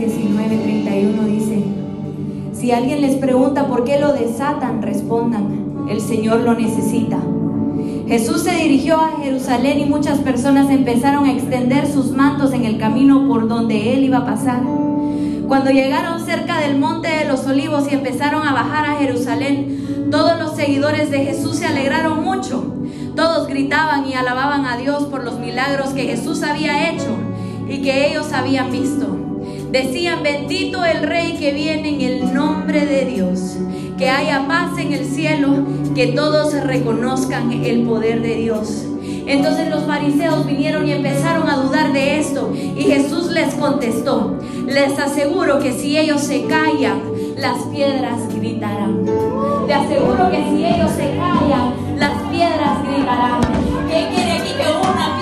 19, 31 dice, si alguien les pregunta por qué lo desatan, respondan, el Señor lo necesita. Jesús se dirigió a Jerusalén y muchas personas empezaron a extender sus mantos en el camino por donde él iba a pasar. Cuando llegaron cerca del monte de los olivos y empezaron a bajar a Jerusalén, todos los seguidores de Jesús se alegraron mucho. Todos gritaban y alababan a Dios por los milagros que Jesús había hecho y que ellos habían visto. Decían, bendito el Rey que viene en el nombre de Dios, que haya paz en el cielo, que todos reconozcan el poder de Dios. Entonces los fariseos vinieron y empezaron a dudar de esto y Jesús les contestó, les aseguro que si ellos se callan, las piedras gritarán. Te aseguro que si ellos se callan, las piedras gritarán. ¿Qué quiere aquí que una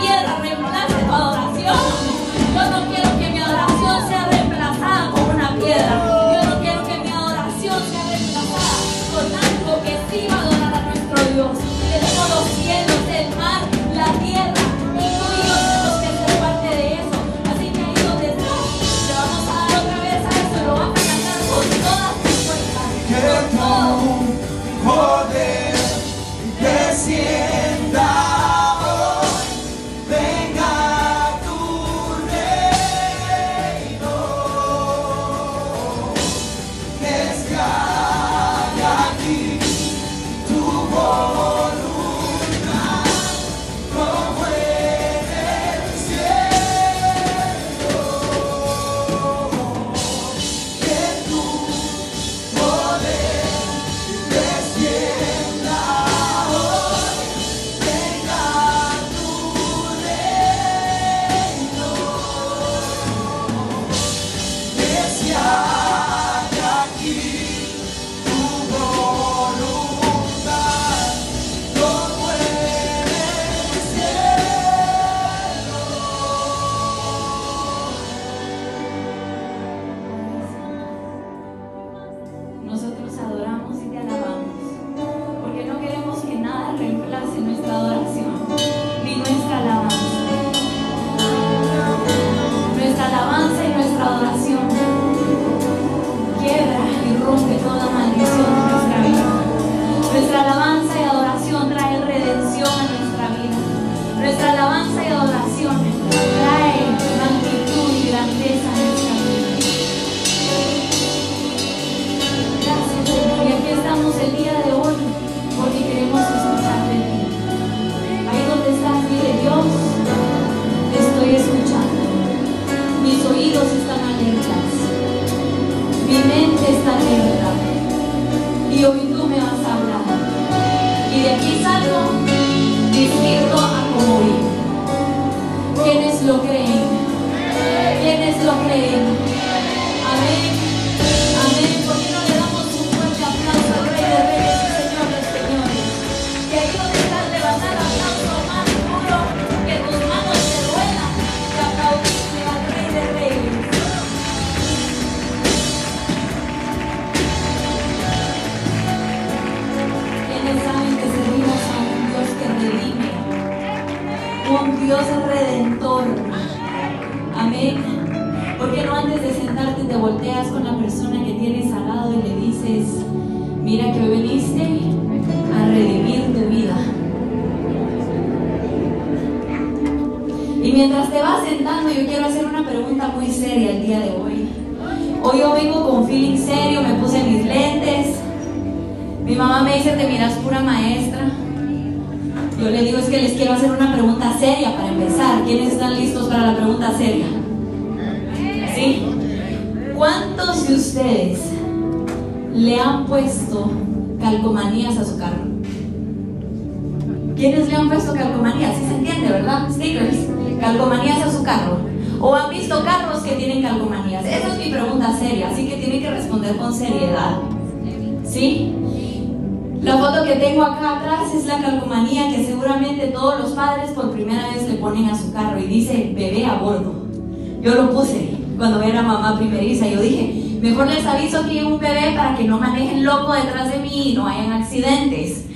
para la pregunta seria? ¿Sí? ¿Cuántos de ustedes le han puesto calcomanías a su carro? ¿Quiénes le han puesto calcomanías? Sí se entiende, ¿verdad? Stickers, calcomanías a su carro. ¿O han visto carros que tienen calcomanías? Esa es mi pregunta seria, así que tiene que responder con seriedad. ¿Sí? La foto que tengo acá atrás es la calcomanía que seguramente todos los padres por primera vez le ponen a su carro y dice bebé a bordo. Yo lo puse cuando era mamá primeriza. Yo dije, mejor les aviso que hay un bebé para que no manejen loco detrás de mí y no hayan accidentes.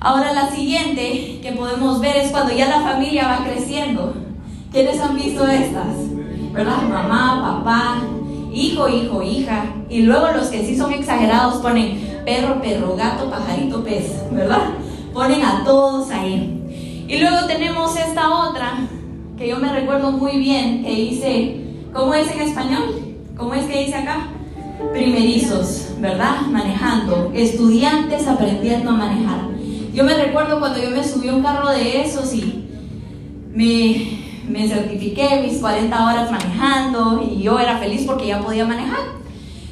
Ahora la siguiente que podemos ver es cuando ya la familia va creciendo. ¿Quiénes han visto estas? ¿Verdad? Mamá, papá hijo, hijo, hija. Y luego los que sí son exagerados ponen perro, perro, gato, pajarito, pez, ¿verdad? Ponen a todos ahí. Y luego tenemos esta otra que yo me recuerdo muy bien que dice, ¿cómo es en español? ¿Cómo es que dice acá? Primerizos, ¿verdad? Manejando, estudiantes aprendiendo a manejar. Yo me recuerdo cuando yo me subí a un carro de esos y me, me certifiqué mis 40 horas manejando y yo era feliz porque ya podía manejar.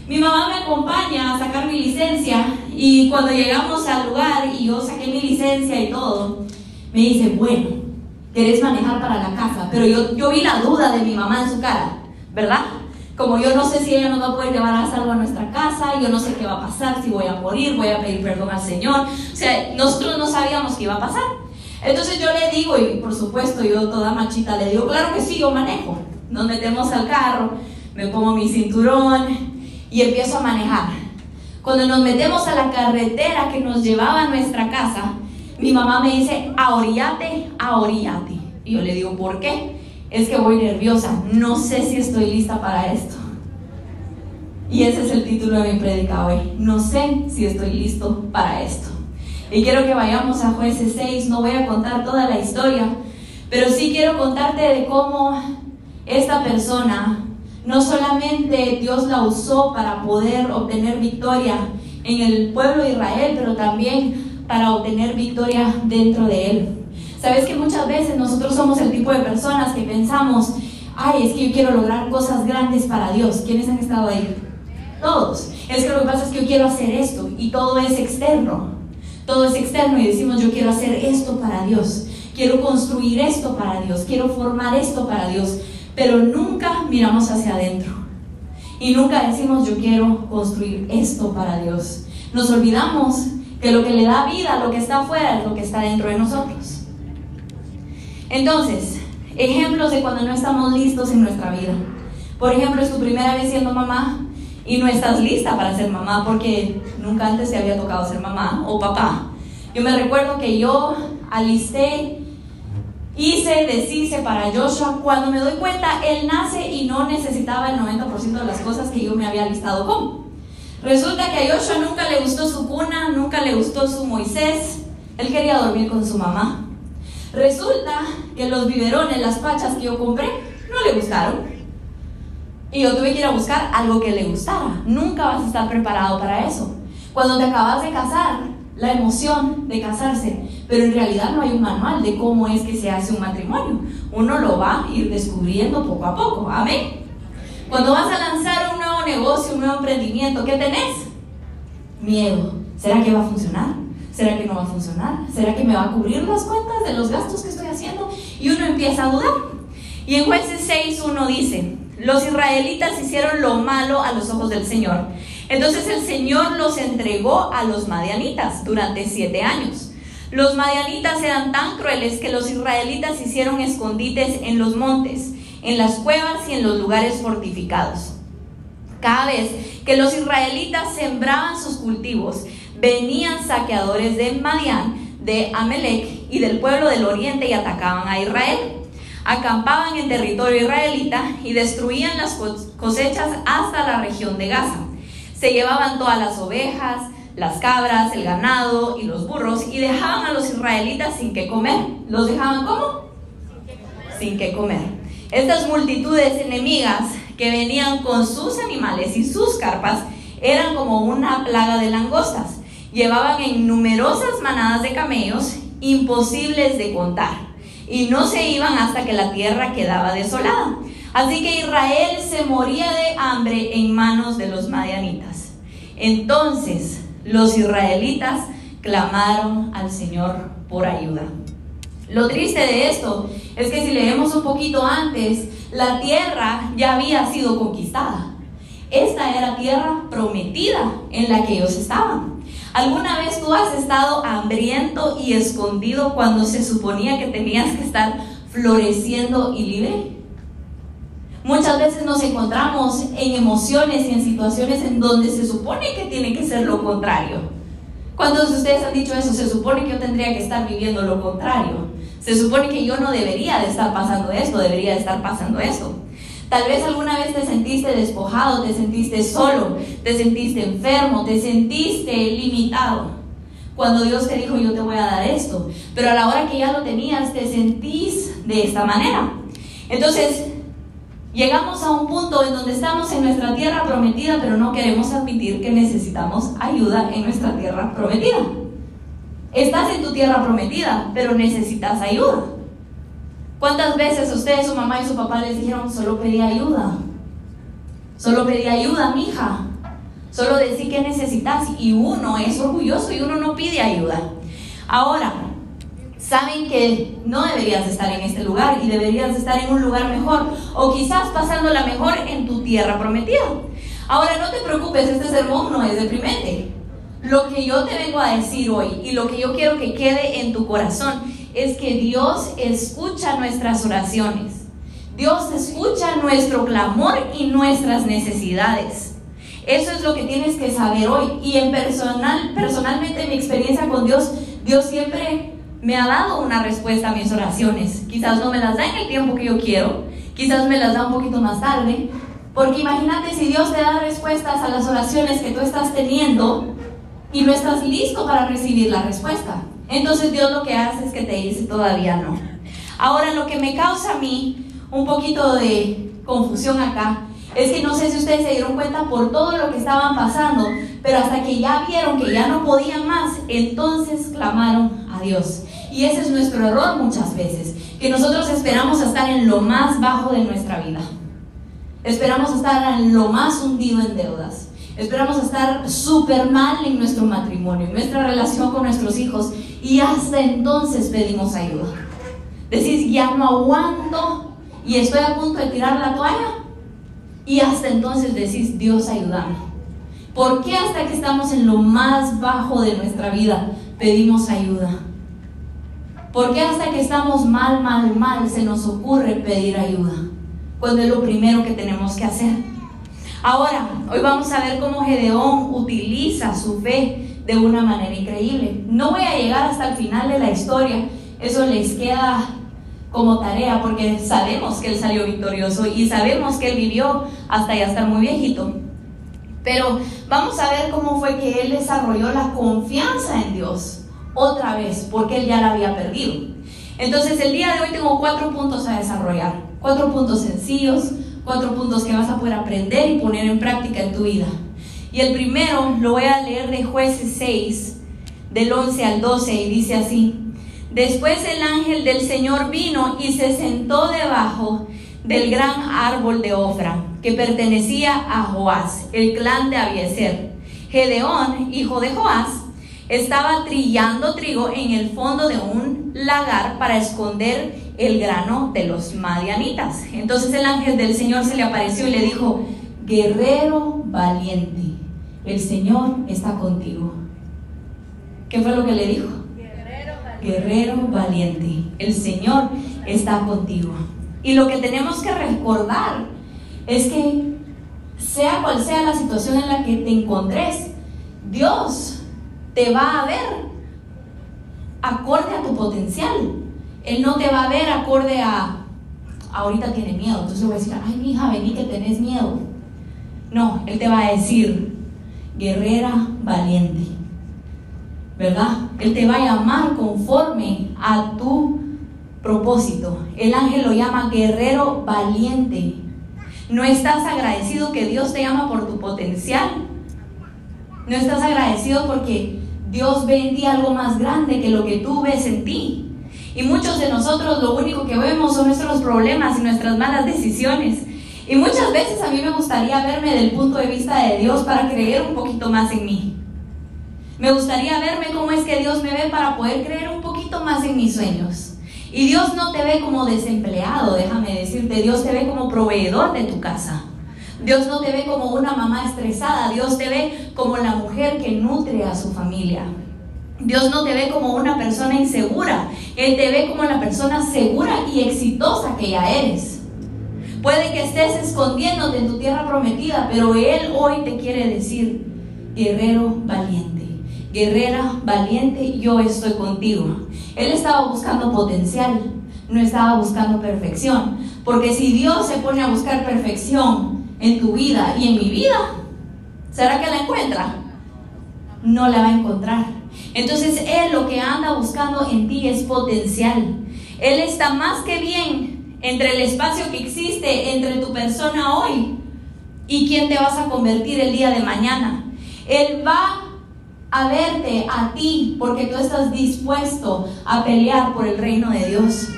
Mi mamá me acompaña a sacar mi licencia y cuando llegamos al lugar y yo saqué mi licencia y todo, me dice, bueno, querés manejar para la casa, pero yo, yo vi la duda de mi mamá en su cara, ¿verdad? Como yo no sé si ella nos va a poder llevar a salvo a nuestra casa, yo no sé qué va a pasar, si voy a morir, voy a pedir perdón al Señor. O sea, nosotros no sabíamos qué iba a pasar. Entonces yo le digo, y por supuesto yo toda machita le digo, claro que sí, yo manejo. Nos metemos al carro, me pongo mi cinturón y empiezo a manejar. Cuando nos metemos a la carretera que nos llevaba a nuestra casa, mi mamá me dice, ahorillate, ahorillate. Y yo le digo, ¿por qué? Es que voy nerviosa, no sé si estoy lista para esto. Y ese es el título de mi predica hoy. No sé si estoy listo para esto. Y quiero que vayamos a jueces 6, no voy a contar toda la historia, pero sí quiero contarte de cómo esta persona, no solamente Dios la usó para poder obtener victoria en el pueblo de Israel, pero también para obtener victoria dentro de él. Sabes que muchas veces nosotros somos el tipo de personas que pensamos, ay, es que yo quiero lograr cosas grandes para Dios. ¿Quiénes han estado ahí? Todos. Es que lo que pasa es que yo quiero hacer esto y todo es externo. Todo es externo y decimos, yo quiero hacer esto para Dios. Quiero construir esto para Dios. Quiero formar esto para Dios. Pero nunca miramos hacia adentro. Y nunca decimos, yo quiero construir esto para Dios. Nos olvidamos que lo que le da vida lo que está afuera es lo que está dentro de nosotros. Entonces, ejemplos de cuando no estamos listos en nuestra vida. Por ejemplo, es tu primera vez siendo mamá y no estás lista para ser mamá porque nunca antes te había tocado ser mamá o papá. Yo me recuerdo que yo alisté, hice, deshice para Joshua. Cuando me doy cuenta, él nace y no necesitaba el 90% de las cosas que yo me había listado con. Resulta que a Joshua nunca le gustó su cuna, nunca le gustó su Moisés. Él quería dormir con su mamá. Resulta que los biberones, las pachas que yo compré, no le gustaron. Y yo tuve que ir a buscar algo que le gustara. Nunca vas a estar preparado para eso. Cuando te acabas de casar, la emoción de casarse, pero en realidad no hay un manual de cómo es que se hace un matrimonio. Uno lo va a ir descubriendo poco a poco. Amén. Cuando vas a lanzar un nuevo negocio, un nuevo emprendimiento, ¿qué tenés? Miedo. ¿Será que va a funcionar? ¿Será que no va a funcionar? ¿Será que me va a cubrir las cuentas de los gastos que estoy haciendo? Y uno empieza a dudar. Y en jueces 6 uno dice, los israelitas hicieron lo malo a los ojos del Señor. Entonces el Señor los entregó a los madianitas durante siete años. Los madianitas eran tan crueles que los israelitas hicieron escondites en los montes, en las cuevas y en los lugares fortificados. Cada vez que los israelitas sembraban sus cultivos, venían saqueadores de Madián, de Amelec y del pueblo del oriente y atacaban a Israel acampaban en territorio israelita y destruían las cosechas hasta la región de Gaza. Se llevaban todas las ovejas, las cabras, el ganado y los burros y dejaban a los israelitas sin que comer. ¿Los dejaban cómo? Sin que comer. Estas multitudes enemigas que venían con sus animales y sus carpas eran como una plaga de langostas. Llevaban en numerosas manadas de camellos imposibles de contar y no se iban hasta que la tierra quedaba desolada. Así que Israel se moría de hambre en manos de los madianitas. Entonces los israelitas clamaron al Señor por ayuda. Lo triste de esto es que si leemos un poquito antes, la tierra ya había sido conquistada. Esta era tierra prometida en la que ellos estaban. ¿Alguna vez tú has estado hambriento y escondido cuando se suponía que tenías que estar floreciendo y libre? Muchas veces nos encontramos en emociones y en situaciones en donde se supone que tiene que ser lo contrario. ¿Cuántos de ustedes han dicho eso? Se supone que yo tendría que estar viviendo lo contrario. Se supone que yo no debería de estar pasando esto, debería de estar pasando esto. Tal vez alguna vez te sentiste despojado, te sentiste solo, te sentiste enfermo, te sentiste limitado. Cuando Dios te dijo, yo te voy a dar esto. Pero a la hora que ya lo tenías, te sentís de esta manera. Entonces, llegamos a un punto en donde estamos en nuestra tierra prometida, pero no queremos admitir que necesitamos ayuda en nuestra tierra prometida. Estás en tu tierra prometida, pero necesitas ayuda. ¿Cuántas veces ustedes, su mamá y su papá les dijeron, solo pedí ayuda? Solo pedí ayuda, mija. Solo decir que necesitas y uno es orgulloso y uno no pide ayuda. Ahora, saben que no deberías estar en este lugar y deberías estar en un lugar mejor o quizás pasándola mejor en tu tierra prometida. Ahora no te preocupes, este sermón no es deprimente. Lo que yo te vengo a decir hoy y lo que yo quiero que quede en tu corazón es que Dios escucha nuestras oraciones. Dios escucha nuestro clamor y nuestras necesidades. Eso es lo que tienes que saber hoy. Y en personal, personalmente, mi experiencia con Dios, Dios siempre me ha dado una respuesta a mis oraciones. Quizás no me las da en el tiempo que yo quiero, quizás me las da un poquito más tarde. Porque imagínate si Dios te da respuestas a las oraciones que tú estás teniendo y no estás listo para recibir la respuesta. Entonces Dios lo que hace es que te dice todavía no. Ahora lo que me causa a mí un poquito de confusión acá es que no sé si ustedes se dieron cuenta por todo lo que estaban pasando, pero hasta que ya vieron que ya no podían más, entonces clamaron a Dios. Y ese es nuestro error muchas veces, que nosotros esperamos estar en lo más bajo de nuestra vida. Esperamos estar en lo más hundido en deudas. Esperamos estar súper mal en nuestro matrimonio, en nuestra relación con nuestros hijos. Y hasta entonces pedimos ayuda. Decís, ya no aguanto y estoy a punto de tirar la toalla. Y hasta entonces decís, Dios ayúdame. ¿Por qué hasta que estamos en lo más bajo de nuestra vida pedimos ayuda? ¿Por qué hasta que estamos mal, mal, mal se nos ocurre pedir ayuda? Cuando es lo primero que tenemos que hacer. Ahora, hoy vamos a ver cómo Gedeón utiliza su fe de una manera increíble. No voy a llegar hasta el final de la historia, eso les queda como tarea porque sabemos que él salió victorioso y sabemos que él vivió hasta ya estar muy viejito. Pero vamos a ver cómo fue que él desarrolló la confianza en Dios otra vez, porque él ya la había perdido. Entonces el día de hoy tengo cuatro puntos a desarrollar, cuatro puntos sencillos, cuatro puntos que vas a poder aprender y poner en práctica en tu vida. Y el primero lo voy a leer de jueces 6, del 11 al 12, y dice así. Después el ángel del Señor vino y se sentó debajo del gran árbol de Ofra, que pertenecía a Joás, el clan de Abieser. Gedeón, hijo de Joás, estaba trillando trigo en el fondo de un lagar para esconder el grano de los madianitas. Entonces el ángel del Señor se le apareció y le dijo, guerrero valiente, el Señor está contigo. ¿Qué fue lo que le dijo? Guerrero valiente, el Señor está contigo. Y lo que tenemos que recordar es que sea cual sea la situación en la que te encontres, Dios te va a ver acorde a tu potencial. Él no te va a ver acorde a, ahorita tiene miedo, entonces voy a decir, ay, mi hija, vení que tenés miedo. No, Él te va a decir, guerrera valiente, ¿verdad? Él te va a llamar conforme a tu propósito. El ángel lo llama guerrero valiente. No estás agradecido que Dios te llama por tu potencial. No estás agradecido porque Dios ve en ti algo más grande que lo que tú ves en ti. Y muchos de nosotros lo único que vemos son nuestros problemas y nuestras malas decisiones. Y muchas veces a mí me gustaría verme del punto de vista de Dios para creer un poquito más en mí. Me gustaría verme cómo es que Dios me ve para poder creer un poquito más en mis sueños. Y Dios no te ve como desempleado, déjame decirte, Dios te ve como proveedor de tu casa. Dios no te ve como una mamá estresada, Dios te ve como la mujer que nutre a su familia. Dios no te ve como una persona insegura, Él te ve como la persona segura y exitosa que ya eres. Puede que estés escondiéndote en tu tierra prometida, pero Él hoy te quiere decir, guerrero valiente, guerrera valiente, yo estoy contigo. Él estaba buscando potencial, no estaba buscando perfección. Porque si Dios se pone a buscar perfección en tu vida y en mi vida, ¿será que la encuentra? No la va a encontrar. Entonces Él lo que anda buscando en ti es potencial. Él está más que bien entre el espacio que existe entre tu persona hoy y quién te vas a convertir el día de mañana. Él va a verte a ti porque tú estás dispuesto a pelear por el reino de Dios.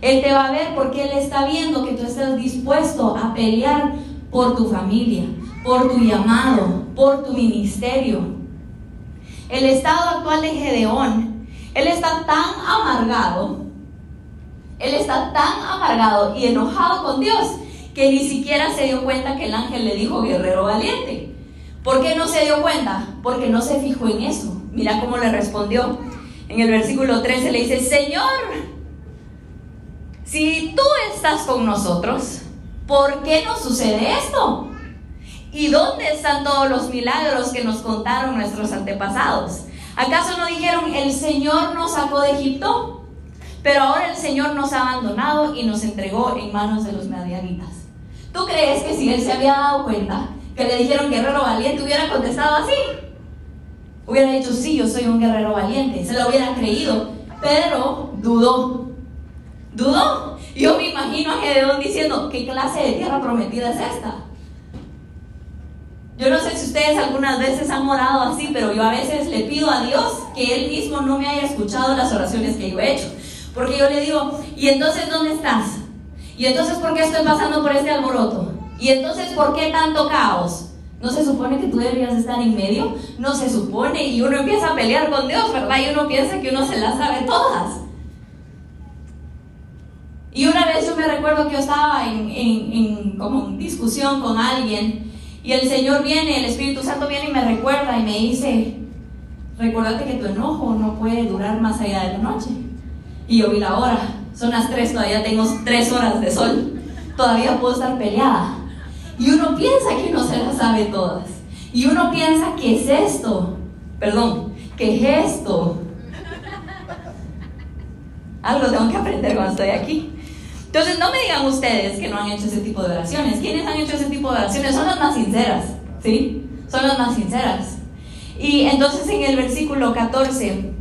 Él te va a ver porque Él está viendo que tú estás dispuesto a pelear por tu familia, por tu llamado, por tu ministerio. El estado actual de Gedeón, él está tan amargado, él está tan amargado y enojado con Dios que ni siquiera se dio cuenta que el ángel le dijo guerrero valiente. ¿Por qué no se dio cuenta? Porque no se fijó en eso. Mira cómo le respondió. En el versículo 13 le dice, Señor, si tú estás con nosotros, ¿por qué nos sucede esto? ¿Y dónde están todos los milagros que nos contaron nuestros antepasados? ¿Acaso no dijeron, el Señor nos sacó de Egipto? Pero ahora el Señor nos ha abandonado y nos entregó en manos de los medianitas. ¿Tú crees que si él se había dado cuenta que le dijeron guerrero valiente, hubiera contestado así? Hubiera dicho, sí, yo soy un guerrero valiente. Se lo hubiera creído, pero dudó. Dudó. Yo me imagino a Gedeón diciendo, ¿qué clase de tierra prometida es esta? Yo no sé si ustedes algunas veces han orado así, pero yo a veces le pido a Dios que Él mismo no me haya escuchado las oraciones que yo he hecho. Porque yo le digo, ¿y entonces dónde estás? ¿Y entonces por qué estoy pasando por este alboroto? ¿Y entonces por qué tanto caos? ¿No se supone que tú deberías estar en medio? No se supone. Y uno empieza a pelear con Dios, ¿verdad? Y uno piensa que uno se las sabe todas. Y una vez yo me recuerdo que yo estaba en, en, en como en discusión con alguien y el Señor viene, el Espíritu Santo viene y me recuerda y me dice, recuérdate que tu enojo no puede durar más allá de la noche. Y yo vi la hora, son las tres, todavía tengo tres horas de sol, todavía puedo estar peleada. Y uno piensa que no se las sabe todas. Y uno piensa que es esto, perdón, que es esto. Algo tengo que aprender cuando estoy aquí. Entonces no me digan ustedes que no han hecho ese tipo de oraciones. ¿Quiénes han hecho ese tipo de oraciones? Son las más sinceras, ¿sí? Son las más sinceras. Y entonces en el versículo 14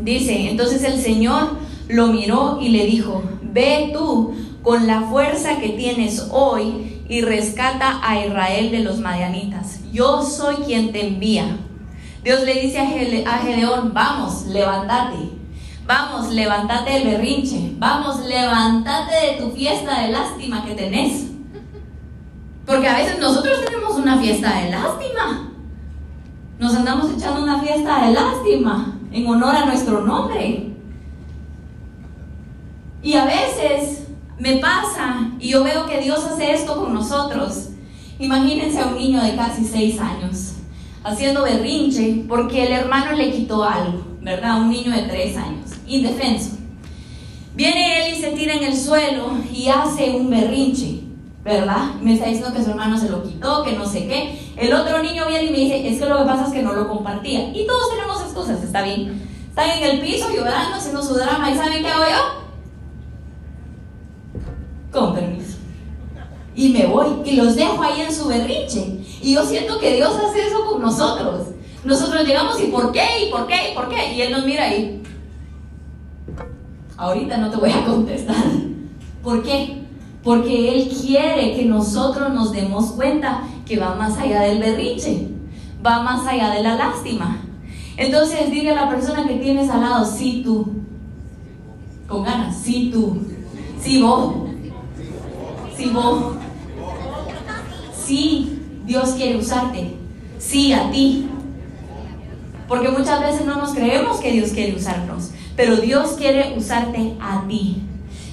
dice, entonces el Señor lo miró y le dijo, ve tú con la fuerza que tienes hoy y rescata a Israel de los madianitas. Yo soy quien te envía. Dios le dice a Gedeón, vamos, levántate Vamos, levántate del berrinche. Vamos, levántate de tu fiesta de lástima que tenés. Porque a veces nosotros tenemos una fiesta de lástima. Nos andamos echando una fiesta de lástima en honor a nuestro nombre. Y a veces me pasa y yo veo que Dios hace esto con nosotros. Imagínense a un niño de casi seis años haciendo berrinche porque el hermano le quitó algo, ¿verdad? Un niño de tres años indefenso. Viene él y se tira en el suelo y hace un berrinche, ¿verdad? Me está diciendo que su hermano se lo quitó, que no sé qué. El otro niño viene y me dice, es que lo que pasa es que no lo compartía. Y todos tenemos excusas, está bien. Están en el piso llorando, haciendo su drama. ¿Y saben qué hago yo? Con permiso. Y me voy y los dejo ahí en su berrinche. Y yo siento que Dios hace eso con nosotros. Nosotros llegamos y ¿por qué? ¿Y por qué? ¿Y por qué? Y Él nos mira ahí ahorita no te voy a contestar. ¿Por qué? Porque Él quiere que nosotros nos demos cuenta que va más allá del berrinche, va más allá de la lástima. Entonces dile a la persona que tienes al lado, sí tú, con ganas, sí tú, sí vos, sí vos, sí Dios quiere usarte, sí a ti. Porque muchas veces no nos creemos que Dios quiere usarnos pero Dios quiere usarte a ti.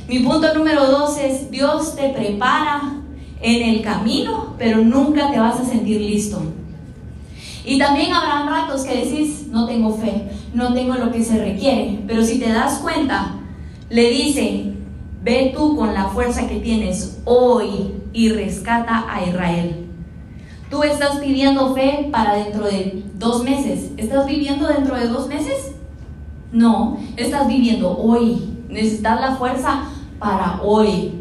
Mi punto número dos es, Dios te prepara en el camino, pero nunca te vas a sentir listo. Y también habrán ratos que decís, no tengo fe, no tengo lo que se requiere, pero si te das cuenta, le dice, ve tú con la fuerza que tienes hoy y rescata a Israel. Tú estás pidiendo fe para dentro de dos meses. ¿Estás viviendo dentro de dos meses? No, estás viviendo hoy. Necesitas la fuerza para hoy.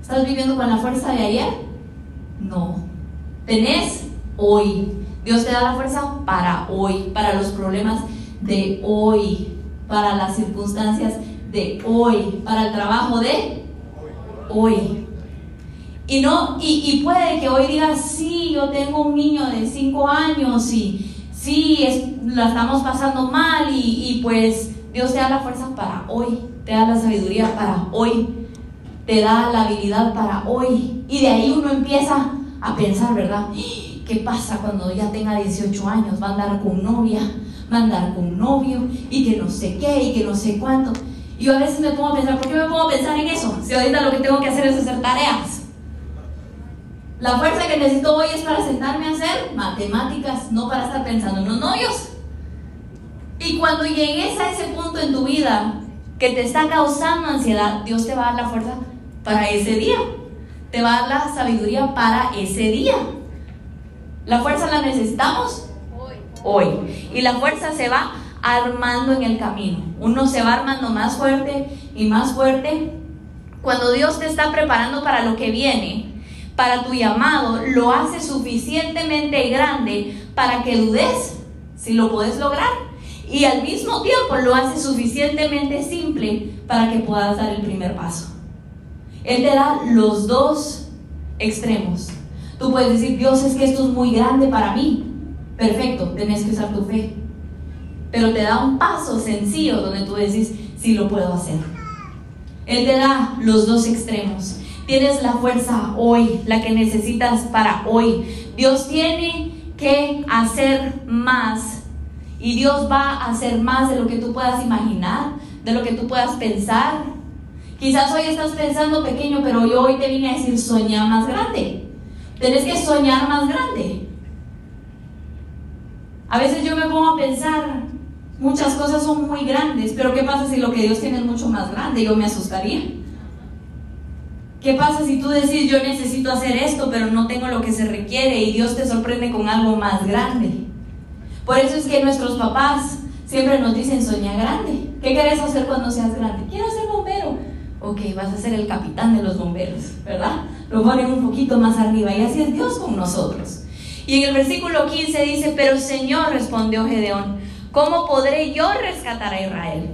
¿Estás viviendo con la fuerza de ayer? No. Tenés hoy. Dios te da la fuerza para hoy, para los problemas de hoy, para las circunstancias de hoy, para el trabajo de hoy. Y no, y, puede que hoy digas, sí, yo tengo un niño de 5 años y sí, es, la estamos pasando mal y, pues Dios te da la fuerza para hoy, te da la sabiduría para hoy, te da la habilidad para hoy. Y de ahí uno empieza a pensar, ¿verdad? ¿Qué pasa cuando ya tenga 18 años? Va a andar con novia, va a andar con novio y que no sé qué y que no sé cuánto. Y yo a veces me pongo a pensar, ¿por qué me pongo a pensar en eso? Si ahorita lo que tengo que hacer es hacer tareas. La fuerza que necesito hoy es para sentarme a hacer matemáticas, no para estar pensando en los novios. Y cuando llegues a ese punto en tu vida que te está causando ansiedad, Dios te va a dar la fuerza para ese día. Te va a dar la sabiduría para ese día. La fuerza la necesitamos Hoy. hoy. Y la fuerza se va armando en el camino. Uno se va armando más fuerte y más fuerte. Cuando Dios te está preparando para lo que viene, para tu llamado, lo hace suficientemente grande para que dudes si lo puedes lograr. Y al mismo tiempo lo hace suficientemente simple para que puedas dar el primer paso. Él te da los dos extremos. Tú puedes decir, Dios, es que esto es muy grande para mí. Perfecto, tenés que usar tu fe. Pero te da un paso sencillo donde tú decís, sí lo puedo hacer. Él te da los dos extremos. Tienes la fuerza hoy, la que necesitas para hoy. Dios tiene que hacer más. Y Dios va a hacer más de lo que tú puedas imaginar, de lo que tú puedas pensar. Quizás hoy estás pensando pequeño, pero yo hoy te vine a decir, soñar más grande. Tienes que soñar más grande. A veces yo me pongo a pensar, muchas cosas son muy grandes, pero ¿qué pasa si lo que Dios tiene es mucho más grande? Yo me asustaría. ¿Qué pasa si tú decís, yo necesito hacer esto, pero no tengo lo que se requiere y Dios te sorprende con algo más grande? Por eso es que nuestros papás siempre nos dicen, soña grande. ¿Qué quieres hacer cuando seas grande? Quiero ser bombero. Ok, vas a ser el capitán de los bomberos, ¿verdad? Lo ponen un poquito más arriba y así es Dios con nosotros. Y en el versículo 15 dice, pero Señor, respondió Gedeón, ¿cómo podré yo rescatar a Israel?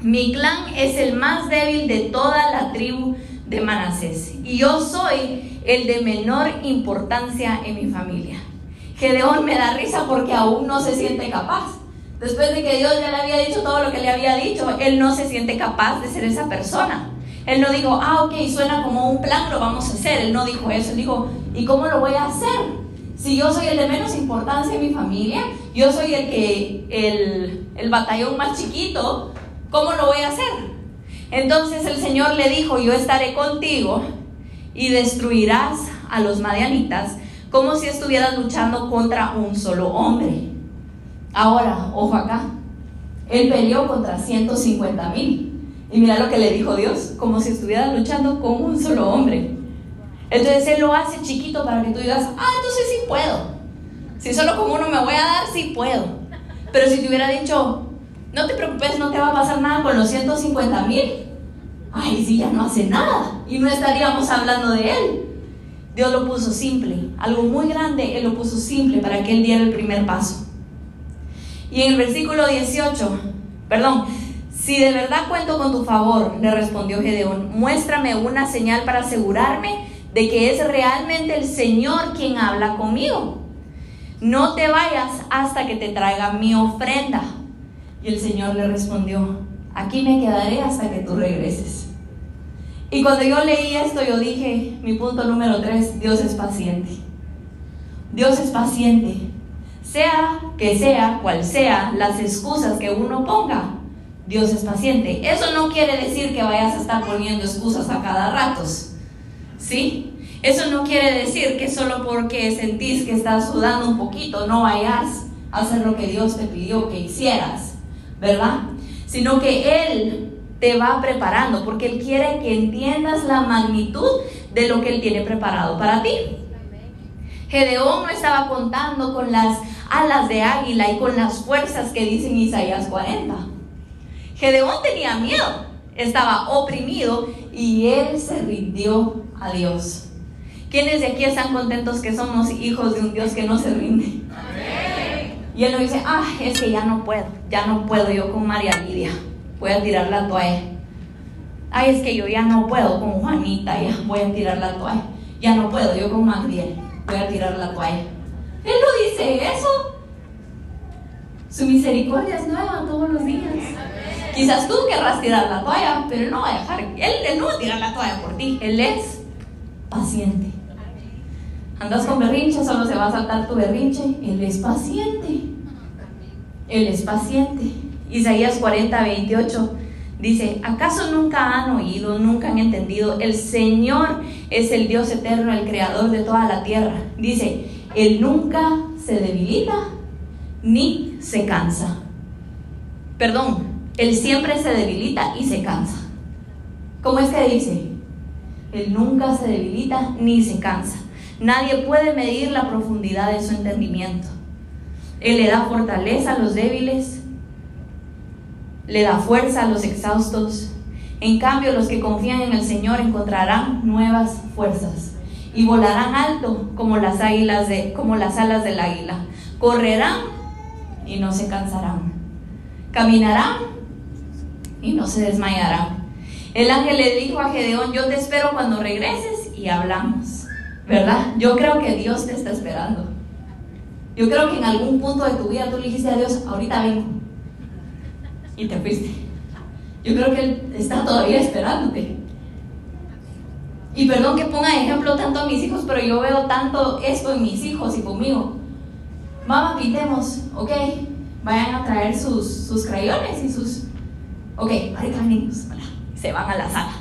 Mi clan es el más débil de toda la tribu de Manasés y yo soy el de menor importancia en mi familia. Gedeón me da risa porque aún no se siente capaz. Después de que Dios ya le había dicho todo lo que le había dicho, él no se siente capaz de ser esa persona. Él no dijo, ah, ok, suena como un plan, lo vamos a hacer. Él no dijo eso. Él dijo, ¿y cómo lo voy a hacer? Si yo soy el de menos importancia en mi familia, yo soy el que, el, el batallón más chiquito, ¿cómo lo voy a hacer? Entonces el Señor le dijo, yo estaré contigo y destruirás a los madianitas como si estuvieras luchando contra un solo hombre. Ahora, ojo acá, él peleó contra 150 mil. Y mira lo que le dijo Dios, como si estuviera luchando con un solo hombre. Entonces Él lo hace chiquito para que tú digas, ah, entonces sí puedo. Si solo con uno me voy a dar, sí puedo. Pero si te hubiera dicho, no te preocupes, no te va a pasar nada con los 150 mil, ay, sí, ya no hace nada. Y no estaríamos hablando de Él. Dios lo puso simple, algo muy grande, Él lo puso simple para que Él diera el primer paso. Y en el versículo 18, perdón, si de verdad cuento con tu favor, le respondió Gedeón, muéstrame una señal para asegurarme de que es realmente el Señor quien habla conmigo. No te vayas hasta que te traiga mi ofrenda. Y el Señor le respondió, aquí me quedaré hasta que tú regreses. Y cuando yo leí esto, yo dije, mi punto número 3, Dios es paciente. Dios es paciente. Sea que sea, cual sea, las excusas que uno ponga, Dios es paciente. Eso no quiere decir que vayas a estar poniendo excusas a cada rato. ¿Sí? Eso no quiere decir que solo porque sentís que estás sudando un poquito no vayas a hacer lo que Dios te pidió que hicieras, ¿verdad? Sino que Él te va preparando porque Él quiere que entiendas la magnitud de lo que Él tiene preparado para ti. Gedeón no estaba contando con las alas de águila y con las fuerzas que dicen Isaías 40. Gedeón tenía miedo, estaba oprimido y él se rindió a Dios. ¿Quiénes de aquí están contentos que somos hijos de un Dios que no se rinde? Y él lo dice, ah, es que ya no puedo, ya no puedo yo con María Lidia, voy a tirar la toalla. Ay, es que yo ya no puedo con Juanita, ya voy a tirar la toalla. Ya no puedo yo con Magdiel, voy a tirar la toalla. Él no dice eso. Su misericordia es nueva todos los días. Quizás tú querrás tirar la toalla, pero no va a dejar, él, él no va a tirar la toalla por ti, él es paciente. Andas con berrinche, solo se va a saltar tu berrinche, él es paciente. Él es paciente. Isaías 40, 28 dice, ¿acaso nunca han oído, nunca han entendido? El Señor es el Dios eterno, el creador de toda la tierra. Dice, Él nunca se debilita ni se cansa. Perdón, Él siempre se debilita y se cansa. ¿Cómo es que dice? Él nunca se debilita ni se cansa. Nadie puede medir la profundidad de su entendimiento. Él le da fortaleza a los débiles, le da fuerza a los exhaustos. En cambio, los que confían en el Señor encontrarán nuevas fuerzas y volarán alto como las alas del águila. Correrán y no se cansarán. Caminarán y no se desmayarán. El ángel le dijo a Gedeón, yo te espero cuando regreses y hablamos. ¿Verdad? Yo creo que Dios te está esperando. Yo creo que en algún punto de tu vida tú le dijiste a Dios, ahorita vengo. Y te fuiste. Yo creo que Él está todavía esperándote. Y perdón que ponga de ejemplo tanto a mis hijos, pero yo veo tanto esto en mis hijos y conmigo. Mamá, pintemos, ok. Vayan a traer sus, sus crayones y sus... Ok, ahorita venimos. Se van a la sala.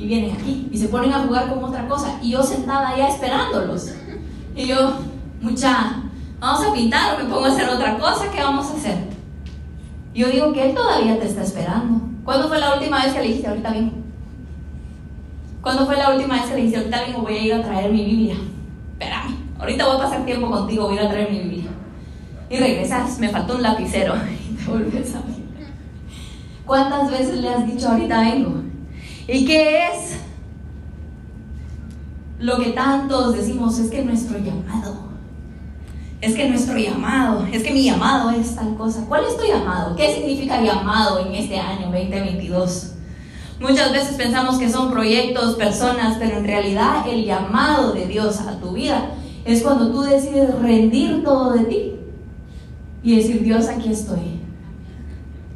Y vienen aquí y se ponen a jugar con otra cosa. Y yo sentada allá esperándolos. Y yo, mucha, vamos a pintar o me pongo a hacer otra cosa, ¿qué vamos a hacer? Yo digo que él todavía te está esperando. ¿Cuándo fue la última vez que le dijiste, ahorita vengo? ¿Cuándo fue la última vez que le dijiste, ahorita vengo, voy a ir a traer mi Biblia? Espérame, ahorita voy a pasar tiempo contigo, voy a ir a traer mi Biblia. Y regresas, me faltó un lapicero. Y te vuelves a ver. ¿Cuántas veces le has dicho, ahorita vengo? ¿Y qué es? Lo que tantos decimos es que nuestro llamado es que nuestro llamado, es que mi llamado es tal cosa. ¿Cuál es tu llamado? ¿Qué significa llamado en este año 2022? Muchas veces pensamos que son proyectos, personas, pero en realidad el llamado de Dios a tu vida es cuando tú decides rendir todo de ti y decir, Dios, aquí estoy.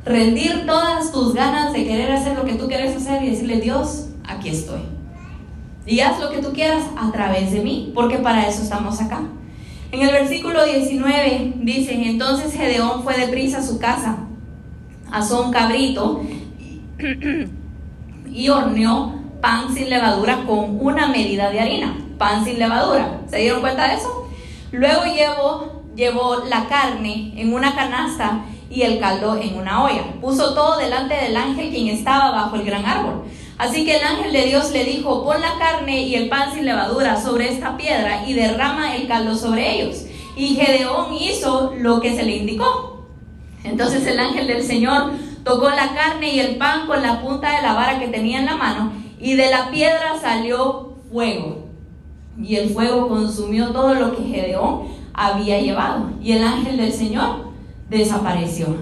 Rendir todas tus ganas de querer hacer lo que tú quieres hacer y decirle, Dios, aquí estoy. Y haz lo que tú quieras a través de mí, porque para eso estamos acá. En el versículo 19 dice, entonces Gedeón fue deprisa a su casa, asó un cabrito y horneó pan sin levadura con una medida de harina, pan sin levadura. ¿Se dieron cuenta de eso? Luego llevó, llevó la carne en una canasta y el caldo en una olla. Puso todo delante del ángel quien estaba bajo el gran árbol. Así que el ángel de Dios le dijo, pon la carne y el pan sin levadura sobre esta piedra y derrama el caldo sobre ellos. Y Gedeón hizo lo que se le indicó. Entonces el ángel del Señor tocó la carne y el pan con la punta de la vara que tenía en la mano y de la piedra salió fuego. Y el fuego consumió todo lo que Gedeón había llevado. Y el ángel del Señor desapareció.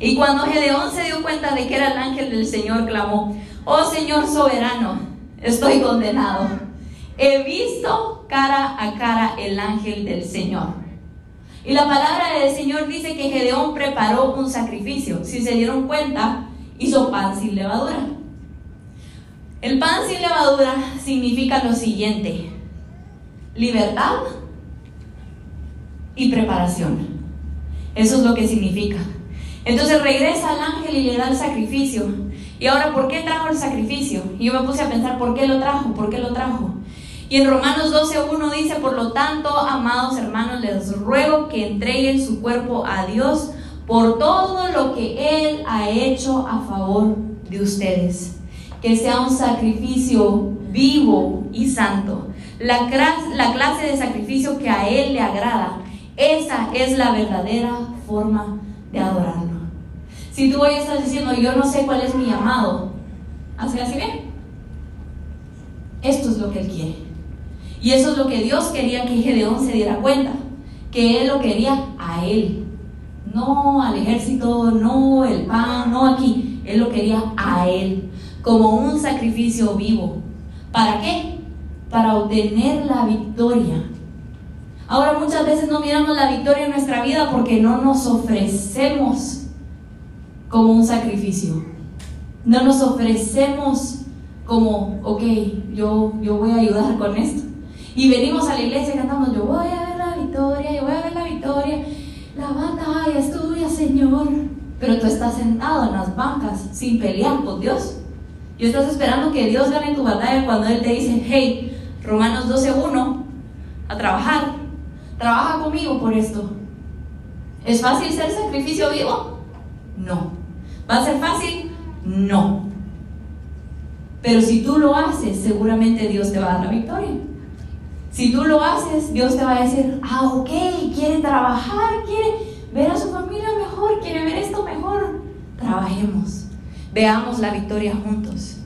Y cuando Gedeón se dio cuenta de que era el ángel del Señor, clamó, Oh Señor soberano, estoy condenado. He visto cara a cara el ángel del Señor. Y la palabra del Señor dice que Gedeón preparó un sacrificio. Si se dieron cuenta, hizo pan sin levadura. El pan sin levadura significa lo siguiente, libertad y preparación. Eso es lo que significa. Entonces regresa al ángel y le da el sacrificio. Y ahora, ¿por qué trajo el sacrificio? Y yo me puse a pensar, ¿por qué lo trajo? ¿Por qué lo trajo? Y en Romanos 12.1 dice, por lo tanto, amados hermanos, les ruego que entreguen su cuerpo a Dios por todo lo que Él ha hecho a favor de ustedes. Que sea un sacrificio vivo y santo. La, la clase de sacrificio que a Él le agrada. Esa es la verdadera forma de adorarlo. Si tú hoy estás diciendo, yo no sé cuál es mi llamado, así así bien. Esto es lo que Él quiere. Y eso es lo que Dios quería que Gedeón se diera cuenta, que Él lo quería a Él, no al ejército, no el pan, no aquí, Él lo quería a Él, como un sacrificio vivo. ¿Para qué? Para obtener la victoria. Ahora muchas veces no miramos la victoria en nuestra vida porque no nos ofrecemos como un sacrificio. No nos ofrecemos como, ok, yo, yo voy a ayudar con esto. Y venimos a la iglesia y cantamos, yo voy a ver la victoria, yo voy a ver la victoria. La batalla es tuya, Señor. Pero tú estás sentado en las bancas sin pelear con Dios. Y estás esperando que Dios gane tu batalla cuando Él te dice, hey, Romanos 12.1, a trabajar. Trabaja conmigo por esto. ¿Es fácil ser sacrificio vivo? No. ¿Va a ser fácil? No. Pero si tú lo haces, seguramente Dios te va a dar la victoria. Si tú lo haces, Dios te va a decir, ah, ok, quiere trabajar, quiere ver a su familia mejor, quiere ver esto mejor. Trabajemos, veamos la victoria juntos.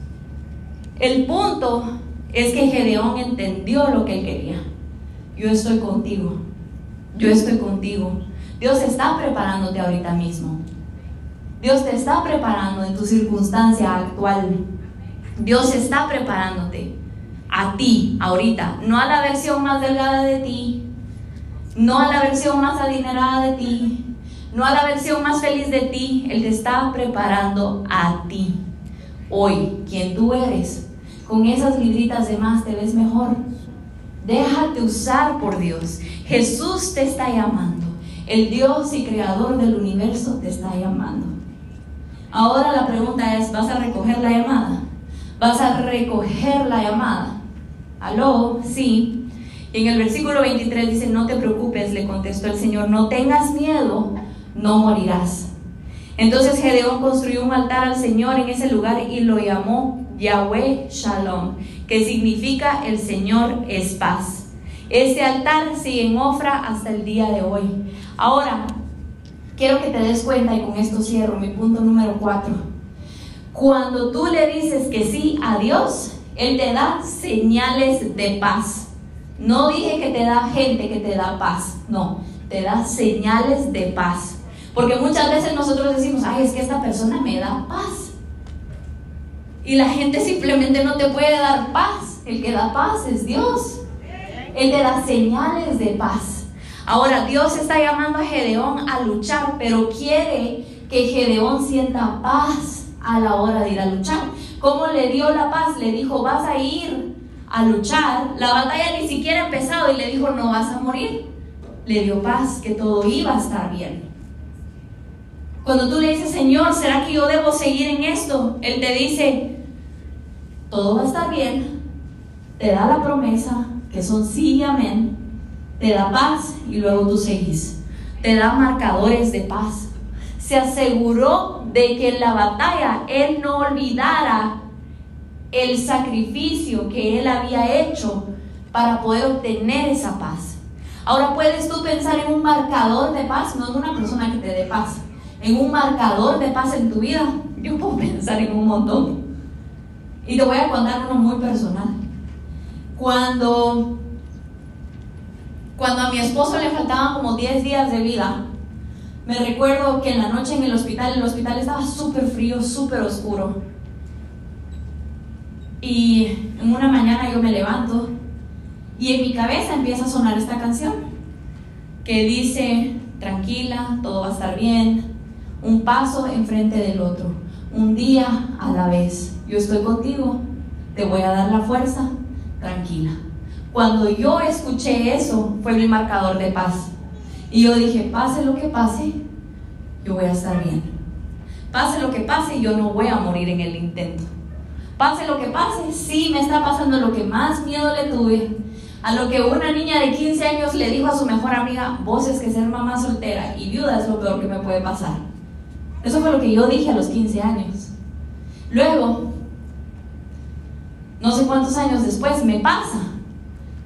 El punto es que Gedeón entendió lo que él quería. Yo estoy contigo, yo estoy contigo. Dios está preparándote ahorita mismo. Dios te está preparando en tu circunstancia actual. Dios está preparándote a ti ahorita, no a la versión más delgada de ti, no a la versión más adinerada de ti, no a la versión más feliz de ti. Él te está preparando a ti. Hoy, quien tú eres, con esas libritas de más te ves mejor. Déjate usar por Dios. Jesús te está llamando. El Dios y creador del universo te está llamando. Ahora la pregunta es, ¿vas a recoger la llamada? ¿Vas a recoger la llamada? ¿Aló? Sí. Y en el versículo 23 dice, no te preocupes, le contestó el Señor, no tengas miedo, no morirás. Entonces Gedeón construyó un altar al Señor en ese lugar y lo llamó Yahweh Shalom, que significa el Señor es paz. Este altar sigue en Ofra hasta el día de hoy. Ahora, quiero que te des cuenta, y con esto cierro mi punto número 4. Cuando tú le dices que sí a Dios, Él te da señales de paz. No dije que te da gente que te da paz, no, te da señales de paz. Porque muchas veces nosotros decimos, ay, es que esta persona me da paz. Y la gente simplemente no te puede dar paz. El que da paz es Dios. Él te da señales de paz. Ahora, Dios está llamando a Gedeón a luchar, pero quiere que Gedeón sienta paz a la hora de ir a luchar. ¿Cómo le dio la paz? Le dijo, vas a ir a luchar. La batalla ni siquiera ha empezado y le dijo, no vas a morir. Le dio paz, que todo iba a estar bien. Cuando tú le dices, Señor, ¿será que yo debo seguir en esto? Él te dice, todo va a estar bien. Te da la promesa, que son sí y amén. Te da paz y luego tú seguís. Te da marcadores de paz. Se aseguró de que en la batalla él no olvidara el sacrificio que él había hecho para poder obtener esa paz. Ahora puedes tú pensar en un marcador de paz, no en una persona que te dé paz, en un marcador de paz en tu vida. Yo puedo pensar en un montón. Y te voy a contar uno muy personal. Cuando, cuando a mi esposo le faltaban como 10 días de vida, me recuerdo que en la noche en el hospital, el hospital estaba súper frío, súper oscuro. Y en una mañana yo me levanto y en mi cabeza empieza a sonar esta canción que dice, tranquila, todo va a estar bien, un paso enfrente del otro, un día a la vez. Yo estoy contigo, te voy a dar la fuerza, tranquila. Cuando yo escuché eso, fue mi marcador de paz. Y yo dije, pase lo que pase, yo voy a estar bien. Pase lo que pase, yo no voy a morir en el intento. Pase lo que pase, sí me está pasando lo que más miedo le tuve. A lo que una niña de 15 años le dijo a su mejor amiga, vos es que ser mamá soltera y viuda es lo peor que me puede pasar. Eso fue lo que yo dije a los 15 años. Luego, no sé cuántos años después, me pasa.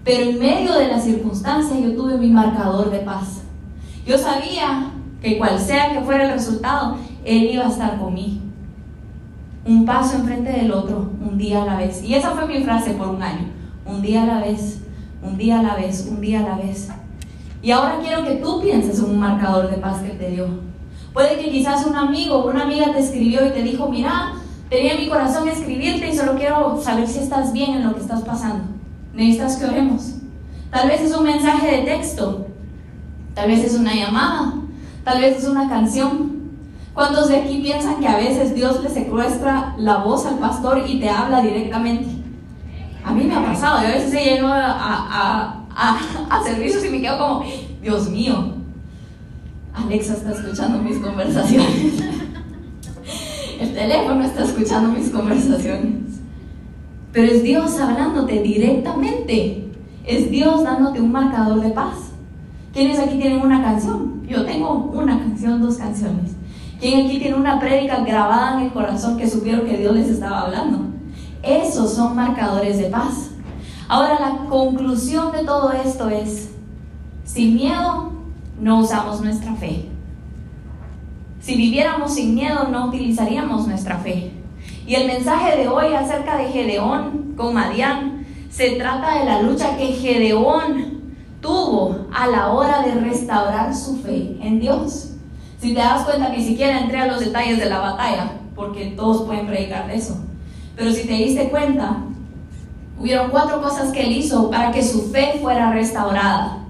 Pero en medio de la circunstancia yo tuve mi marcador de paz. Yo sabía que cual sea que fuera el resultado, Él iba a estar conmigo. un paso enfrente del otro, un día a la vez. Y esa fue mi frase por un año, un día a la vez, un día a la vez, un día a la vez. Y ahora quiero que tú pienses en un marcador de paz que te dio. Puede que quizás un amigo o una amiga te escribió y te dijo, mira, tenía en mi corazón escribirte y solo quiero saber si estás bien en lo que estás pasando. Necesitas que oremos. Tal vez es un mensaje de texto, tal vez es una llamada, tal vez es una canción. ¿Cuántos de aquí piensan que a veces Dios le secuestra la voz al pastor y te habla directamente? A mí me ha pasado, yo a veces llego a, a, a, a servicios y me quedo como, Dios mío, Alexa está escuchando mis conversaciones. El teléfono está escuchando mis conversaciones. Pero es Dios hablándote directamente. Es Dios dándote un marcador de paz. ¿Quiénes aquí tienen una canción? Yo tengo una canción, dos canciones. ¿Quién aquí tiene una prédica grabada en el corazón que supieron que Dios les estaba hablando? Esos son marcadores de paz. Ahora la conclusión de todo esto es, sin miedo no usamos nuestra fe. Si viviéramos sin miedo no utilizaríamos nuestra fe. Y el mensaje de hoy acerca de Gedeón con Madián se trata de la lucha que Gedeón tuvo a la hora de restaurar su fe en Dios. Si te das cuenta, ni siquiera entré a los detalles de la batalla, porque todos pueden predicar de eso. Pero si te diste cuenta, hubieron cuatro cosas que él hizo para que su fe fuera restaurada,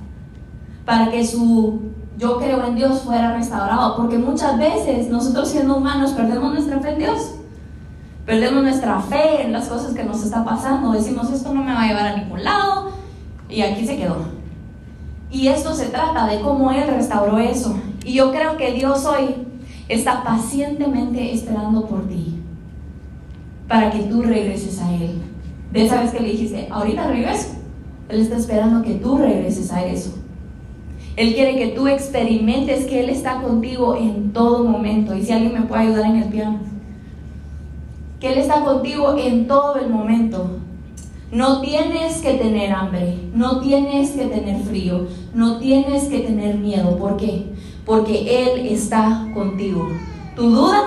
para que su yo creo en Dios fuera restaurado, porque muchas veces nosotros siendo humanos perdemos nuestra fe en Dios, perdemos nuestra fe en las cosas que nos está pasando, decimos esto no me va a llevar a ningún lado y aquí se quedó. Y esto se trata de cómo Él restauró eso. Y yo creo que Dios hoy está pacientemente esperando por ti para que tú regreses a Él. De esa vez que le dijiste, ahorita regreso, Él está esperando que tú regreses a eso. Él quiere que tú experimentes que Él está contigo en todo momento. Y si alguien me puede ayudar en el piano. Que Él está contigo en todo el momento. No tienes que tener hambre, no tienes que tener frío, no tienes que tener miedo. ¿Por qué? Porque Él está contigo. Tu duda,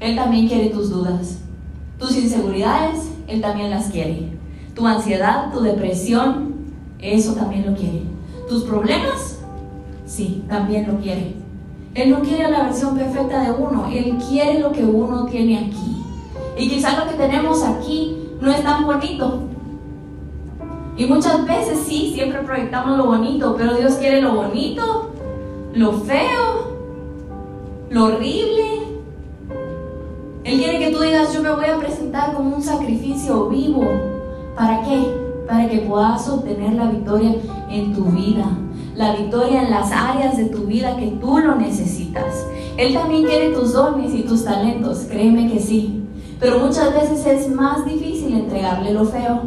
Él también quiere tus dudas. Tus inseguridades, Él también las quiere. Tu ansiedad, tu depresión, eso también lo quiere. Tus problemas, sí, también lo quiere. Él no quiere la versión perfecta de uno, Él quiere lo que uno tiene aquí. Y quizás lo que tenemos aquí no es tan bonito. Y muchas veces sí, siempre proyectamos lo bonito, pero Dios quiere lo bonito, lo feo, lo horrible. Él quiere que tú digas, yo me voy a presentar como un sacrificio vivo. ¿Para qué? Para que puedas obtener la victoria en tu vida, la victoria en las áreas de tu vida que tú lo necesitas. Él también quiere tus dones y tus talentos, créeme que sí. Pero muchas veces es más difícil entregarle lo feo.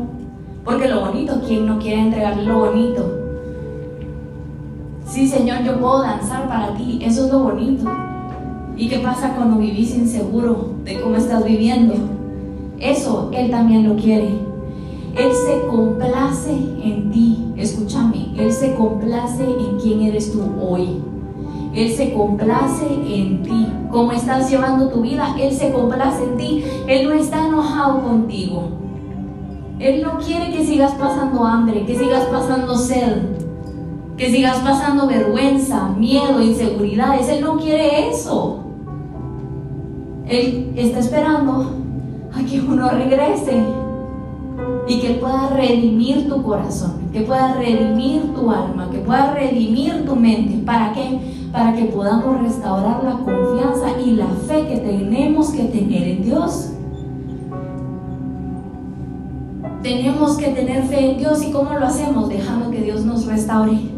Porque lo bonito, ¿quién no quiere entregarle lo bonito? Sí, Señor, yo puedo danzar para ti, eso es lo bonito. ¿Y qué pasa cuando vivís inseguro de cómo estás viviendo? Eso Él también lo quiere. Él se complace en ti, escúchame, Él se complace en quién eres tú hoy. Él se complace en ti. Cómo estás llevando tu vida, Él se complace en ti. Él no está enojado contigo. Él no quiere que sigas pasando hambre, que sigas pasando sed, que sigas pasando vergüenza, miedo, inseguridades. Él no quiere eso. Él está esperando a que uno regrese y que pueda redimir tu corazón, que pueda redimir tu alma, que pueda redimir tu mente. ¿Para qué? Para que podamos restaurar la confianza y la fe que tenemos que tener en Dios. Tenemos que tener fe en Dios y ¿cómo lo hacemos? Dejando que Dios nos restaure.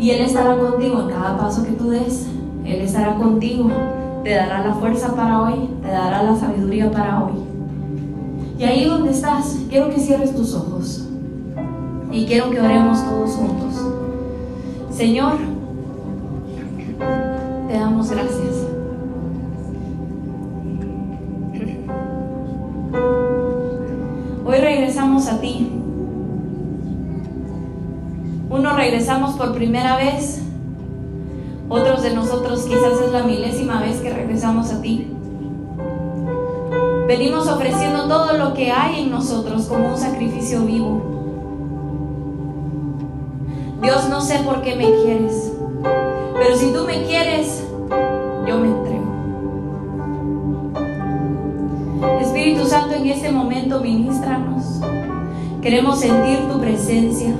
Y Él estará contigo en cada paso que tú des. Él estará contigo. Te dará la fuerza para hoy, te dará la sabiduría para hoy. Y ahí donde estás, quiero que cierres tus ojos. Y quiero que oremos todos juntos. Señor, te damos gracias. Hoy regresamos a ti. Uno regresamos por primera vez. Otros de nosotros quizás es la milésima vez que regresamos a ti. Venimos ofreciendo todo lo que hay en nosotros como un sacrificio vivo. Dios, no sé por qué me quieres, pero si tú me quieres, yo me entrego. Espíritu Santo, en este momento ministranos. Queremos sentir tu presencia.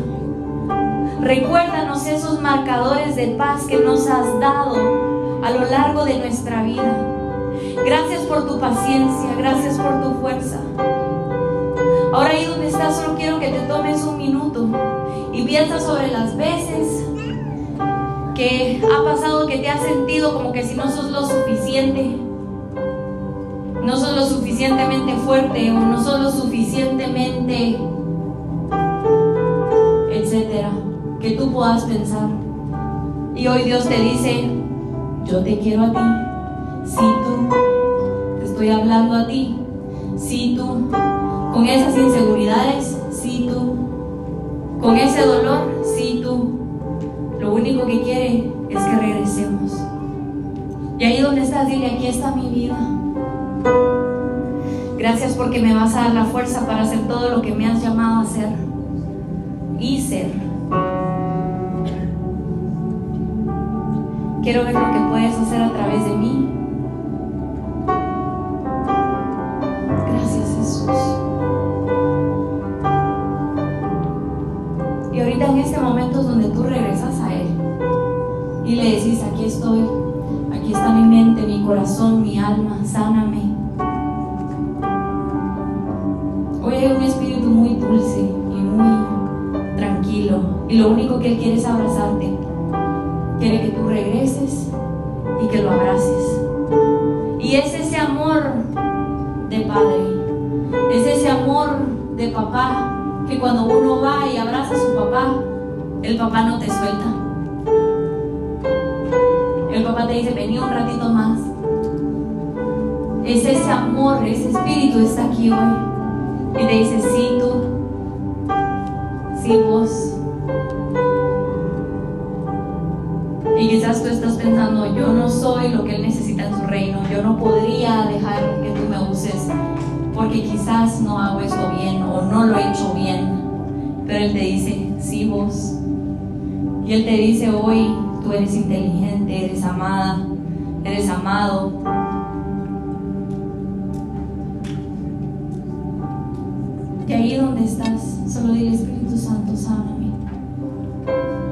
Recuérdanos esos marcadores de paz que nos has dado a lo largo de nuestra vida. Gracias por tu paciencia, gracias por tu fuerza. Ahora ahí donde estás, solo quiero que te tomes un minuto y piensa sobre las veces que ha pasado que te has sentido como que si no sos lo suficiente, no sos lo suficientemente fuerte o no sos lo suficientemente, etcétera, que tú puedas pensar. Y hoy Dios te dice, yo te quiero a ti, si tú, te estoy hablando a ti, si tú, con esas inseguridades, si tú, con ese dolor, si tú, lo único que quiere es que regresemos. Y ahí donde estás, dile, aquí está mi vida. Gracias porque me vas a dar la fuerza para hacer todo lo que me has llamado a hacer y ser. Quiero ver lo que puedes hacer a través de mí. Gracias Jesús. En este momento es donde tú regresas a Él y le decís, aquí estoy, aquí está mi mente, mi corazón, mi alma, sáname. Hoy hay un espíritu muy dulce y muy tranquilo y lo único que Él quiere es abrazarte. Quiere que tú regreses y que lo abraces. Y es ese amor de padre, es ese amor de papá que cuando uno va y abraza a su papá, el papá no te suelta. El papá te dice, vení un ratito más. Es ese amor, ese espíritu está aquí hoy. Y te dice, sí tú, sí vos. Y quizás tú estás pensando, yo no soy lo que Él necesita en su reino, yo no podría dejar porque quizás no hago eso bien o no lo he hecho bien. Pero Él te dice, sí vos. Y Él te dice hoy, tú eres inteligente, eres amada, eres amado. Y ahí donde estás, solo dile Espíritu Santo, sáname.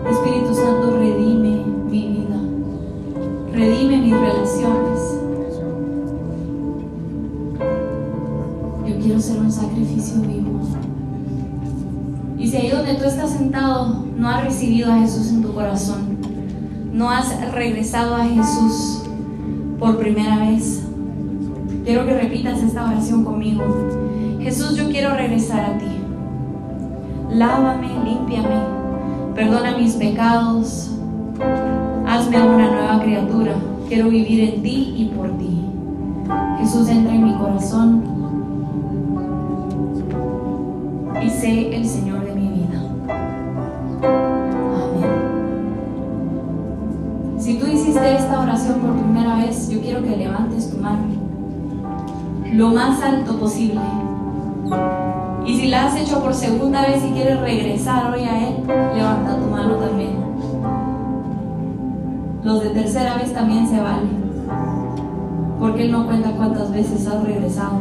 Espíritu Santo, redime mi vida. Redime mis relaciones. Ser un sacrificio vivo. Y si ahí donde tú estás sentado no has recibido a Jesús en tu corazón, no has regresado a Jesús por primera vez, quiero que repitas esta oración conmigo. Jesús, yo quiero regresar a ti. Lávame, límpiame, perdona mis pecados, hazme una nueva criatura. Quiero vivir en ti y por ti. Jesús, entra en mi corazón sé el Señor de mi vida. Amén. Si tú hiciste esta oración por primera vez, yo quiero que levantes tu mano lo más alto posible. Y si la has hecho por segunda vez y quieres regresar hoy a Él, levanta tu mano también. Los de tercera vez también se valen. Porque Él no cuenta cuántas veces has regresado.